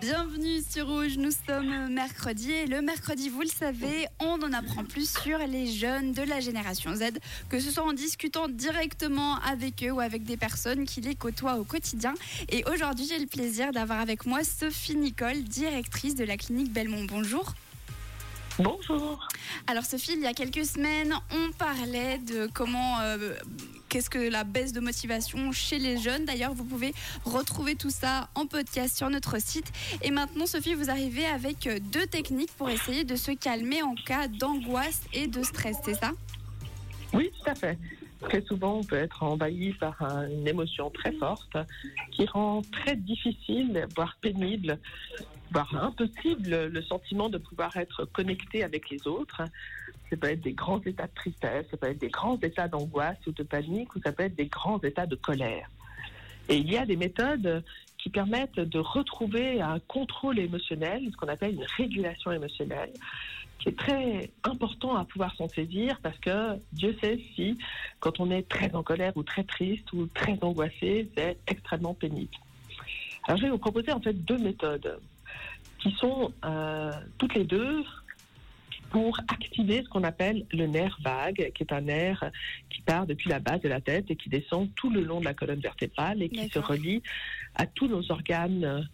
Bienvenue sur Rouge, nous sommes mercredi et le mercredi, vous le savez, on en apprend plus sur les jeunes de la génération Z, que ce soit en discutant directement avec eux ou avec des personnes qui les côtoient au quotidien. Et aujourd'hui, j'ai le plaisir d'avoir avec moi Sophie Nicole, directrice de la clinique Belmont. Bonjour. Bonjour. Alors Sophie, il y a quelques semaines, on parlait de comment... euh, Qu'est-ce que la baisse de motivation chez les jeunes? D'ailleurs, vous pouvez retrouver tout ça en podcast sur notre site. Et maintenant, Sophie, vous arrivez avec euh, deux techniques pour essayer de se calmer en cas d'angoisse et de stress, c'est ça? Oui, tout à fait. Très souvent, on peut être envahi par un- une émotion très forte qui rend très difficile, voire pénible, voire impossible le sentiment de pouvoir être connecté avec les autres. Ça peut être des grands états de tristesse, ça peut être des grands états d'angoisse ou de panique, ou ça peut être des grands états de colère. Et il y a des méthodes qui permettent de retrouver un contrôle émotionnel, ce qu'on appelle une régulation émotionnelle, qui est très important à pouvoir s'en saisir parce que Dieu sait si, quand on est très en colère ou très triste ou très angoissé, c'est extrêmement pénible. Alors je vais vous proposer en fait deux méthodes qui sont euh, toutes les deux pour activer ce qu'on appelle le nerf vague, qui est un nerf qui part depuis la base de la tête et qui descend tout le long de la colonne vertébrale et qui se relie à tous nos organes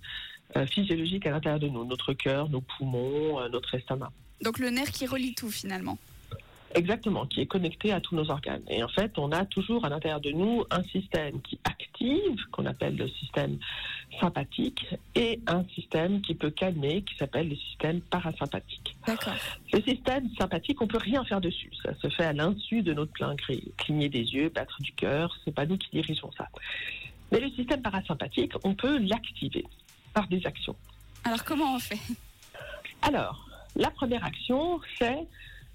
euh, physiologiques à l'intérieur de nous, notre cœur, nos poumons, euh, notre estomac. Donc le nerf qui relie tout finalement. Exactement, qui est connecté à tous nos organes. Et en fait, on a toujours à l'intérieur de nous un système qui active, qu'on appelle le système sympathique, et un système qui peut calmer, qui s'appelle le système parasympathique. D'accord. Le système sympathique, on peut rien faire dessus. Ça se fait à l'insu de notre plein gré. Cligner des yeux, battre du cœur, c'est pas nous qui dirigeons ça. Mais le système parasympathique, on peut l'activer par des actions. Alors comment on fait? Alors, la première action, c'est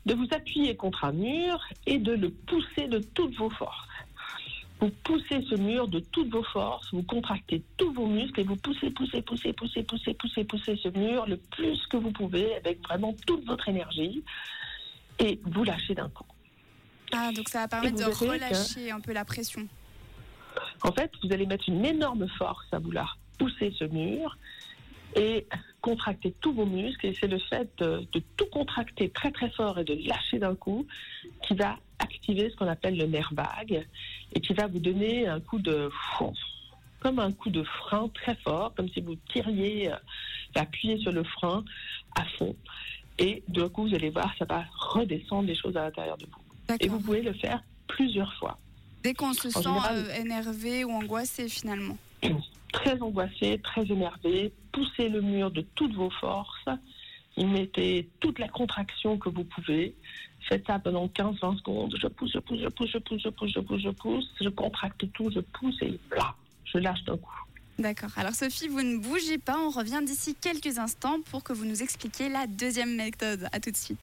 de vous appuyer contre un mur et de le pousser de toutes vos forces. Vous poussez ce mur de toutes vos forces, vous contractez tous vos muscles et vous poussez, poussez, poussez, poussez, poussez, poussez, poussez ce mur le plus que vous pouvez avec vraiment toute votre énergie et vous lâchez d'un coup. Ah, donc ça va permettre Et de que- relâcher un peu la pression. En fait, vous allez mettre une énorme force à vouloir pousser ce mur et contracter tous vos muscles. Et c'est le fait de, de tout contracter très très fort et de lâcher d'un coup qui va activer ce qu'on appelle le nerf vague et qui va vous donner un coup de comme un coup de frein très fort, comme si vous tiriez, euh, appuyez sur le frein à fond. Et d'un coup, vous allez voir, ça va redescendre des choses à l'intérieur de vous. Et vous pouvez le faire plusieurs fois. Dès qu'on se sent général- euh, énervé ou angoissé finalement. très angoissé, très énervé, poussez le mur de toutes vos forces, y mettez toute la contraction que vous pouvez, faites ça pendant 15-20 secondes, je pousse, je pousse, je pousse, je pousse, je pousse, je pousse, je pousse, je contracte tout, je pousse et là, je lâche d'un coup. D'accord. Alors Sophie, vous ne bougez pas, on revient d'ici quelques instants pour que vous nous expliquiez la deuxième méthode. À tout de suite.